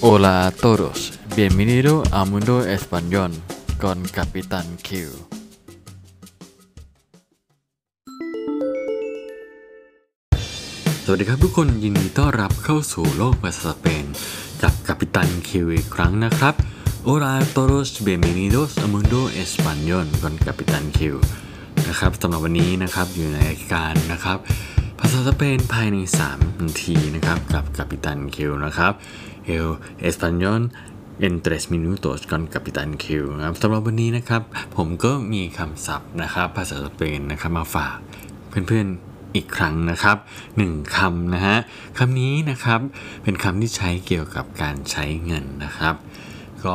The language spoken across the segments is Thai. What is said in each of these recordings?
Hola a todos, bienvenido a Mundo Español con Capitán Q สวัสดีครับทุกคนยินดีต้อนรับเข้าสู่โลกภาษาสเปนกับกัปตันคิวอีกครั้งนะครับ Hola a todos, bienvenidos a Mundo Español con Capitán Q นะครับสำหรับวันนี้นะครับอยู่ในรายการนะครับ ภาษาสเปนภายใน 3 นาทีนะครับกับกัปตันคิวนะครับ El Español en 3 minutos con Capitán Q นะครับสำหรับวันนี้นะครับ ผมก็มีคำศัพท์นะครับ ภาษาสเปนนะครับมาฝากเพื่อนๆอีกครั้งนะครับหนึ่งคำนะฮะคำนี้นะครับเป็นคำที่ใช้เกี่ยวกับการใช้เงินนะครับ ก็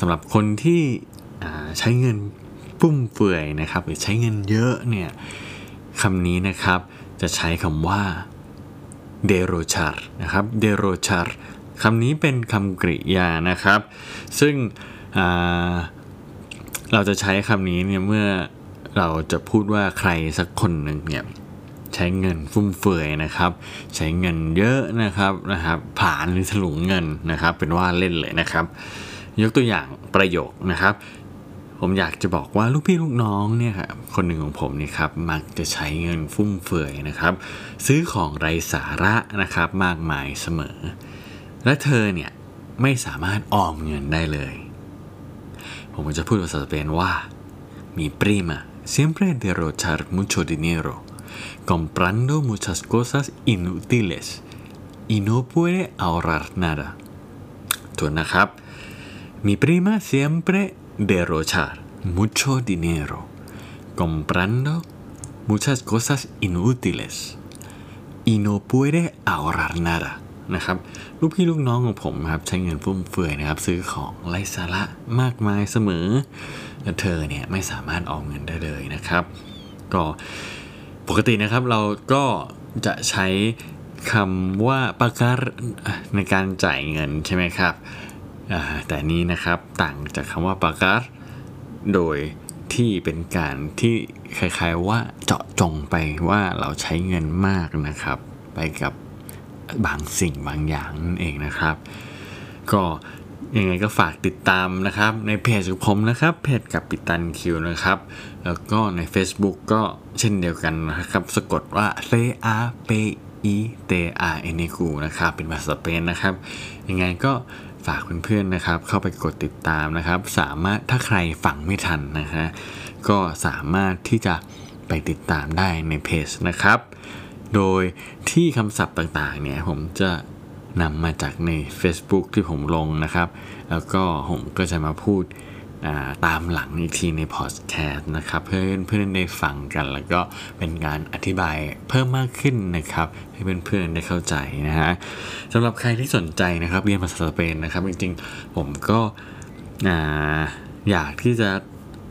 สำหรับคนที่ใช้เงินฟุ่มเฟือยนะครับหรือใช้เงินเยอะเนี่ยคำนี้นะครับจะใช้คำว่า derrochar นะครับ derrochar คำนี้เป็นคำกริยานะครับ ซึ่งเราจะใช้คำนี้เนี่ยเมื่อเราจะพูดว่าใครสักคนหนึ่งเนี่ยใช้เงินฟุ่มเฟือยนะครับ ใช้เงินเยอะนะครับนะครับผลาญหรือถลุงเงินนะครับ เป็นว่าเล่นเลยนะครับ ยกตัวอย่างประโยคนะครับ ผมอยากจะบอกว่าลูกพี่ลูกน้องเนี่ยครับคนหนึ่งของผมนี่ครับมักจะใช้เงินฟุ่มเฟือยนะครับ ซื้อของไร้สาระนะครับมากมายเสมอ และเธอเนี่ยไม่สามารถออมเงินได้เลย ผมก็จะพูดภาษาสเปนว่า mi prima siempre derrochar mucho dinero comprando muchas cosas inútiles y no puede ahorrar nada ทวนนะครับ Mi prima siempre derrochar mucho dinero comprando muchas cosas inútiles y no puede ahorrar nada นะครับลูกพี่ลูกน้องของผมครับใช้เงินฟุ่มเฟือยนะครับ ซื้อของไร้สาระมากมายเสมอและเธอเนี่ยไม่สามารถออมเงินได้เลยนะครับ ก็ปกตินะครับเราก็จะใช้คำว่าปากการในการจ่ายเงินใช่ไหมครับแต่นี้นะครับต่างจากคำว่าปากา r โดยที่เป็นการที่คล้ายๆว่าเจาะจงไปว่าเราใช้เงินมากนะครับ ไปกับ บางสิ่งบางอย่างนั่นเองนะครับ ก็ยังไงก็ฝากติดตามนะครับ ในเพจของผมนะครับเพจกับปิตันคิวนะครับ แล้วก็ใน Facebook ก็เช่นเดียวกันนะครับ สะกดว่า c a p i t a n e q นะครับ เป็นภาษาสเปนนะครับ ยังไงก็ฝากเพื่อนๆนะครับ เข้าไปกดติดตามนะครับ สามารถถ้าใครฟังไม่ทันนะฮะก็สามารถที่จะไปติดตามได้ในเพจนะครับ โดยที่คำศัพท์ต่างๆเนี่ยผมจะนำมาจากใน Facebook ที่ผมลงนะครับ แล้วก็ผมก็จะมาพูดาตามหลังอีกทีในพอดแคสต์นะครับ เพื่อนเพื่อนได้ฟังกัน แล้วก็เป็นการอธิบายเพิ่มมากขึ้นนะครับ ให้เพื่อนๆได้เข้าใจนะฮะสำหรับใครที่สนใจนะครับเรียนภาษาสเปนนะครับ จริงๆ ผมก็อ่าอยากที่จะ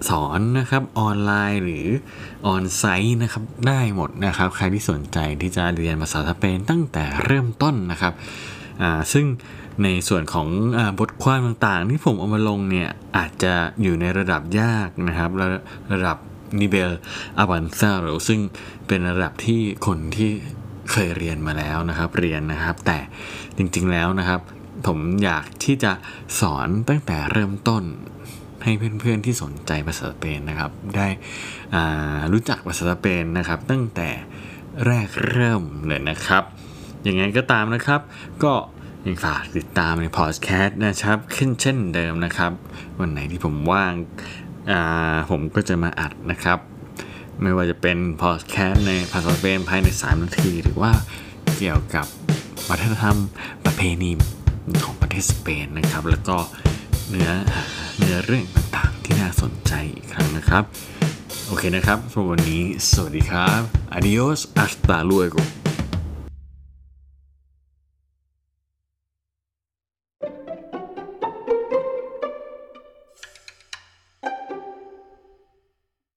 สอนนะครับออนไลน์หรือออนไซต์นะครับได้หมดนะครับ ใครที่สนใจที่จะเรียนภาษาสเปนตั้งแต่เริ่มต้นนะครับซึ่งในส่วนของอบทความต่างๆ ที่ผมเอามาลงเนี่ยอาจจะอยู่ในระดับยากนะครับระระดับนิเบลอาบันซาโรซึ่งเป็นระดับที่คนที่เคยเรียนมาแล้วนะครับเรียนนะครับ แต่จริงๆแล้วนะครับ ผมอยากที่จะสอนตั้งแต่เริ่มต้น ให้เพื่อนๆที่สนใจภาษาสเปนนะครับ ได้รู้จักภาษาสเปนนะครับ ตั้งแต่แรกเริ่มเลยนะครับอย่างไงก็ตามนะครับ ก็ยังฝากติดตามในพอดแคสต์นะครับขึ้นเช่นเดิมนะครับ วันไหนที่ผมว่างาผมก็จะมาอัดนะครับ ไม่ว่าจะเป็นพอดแคสต์ในภาษาสเปนภายใน 3 นาที หรือว่าเกี่ยวกับวัฒนธรรมประเพณีของประเทศสเปนนะครับ แล้วก็เนื้อหา เนื้อเรื่องต่างๆ ที่น่าสนใจอีกครั้งนะครับ โอเคนะครับสำหรับวันนี้ สวัสดีครับ adios hasta luego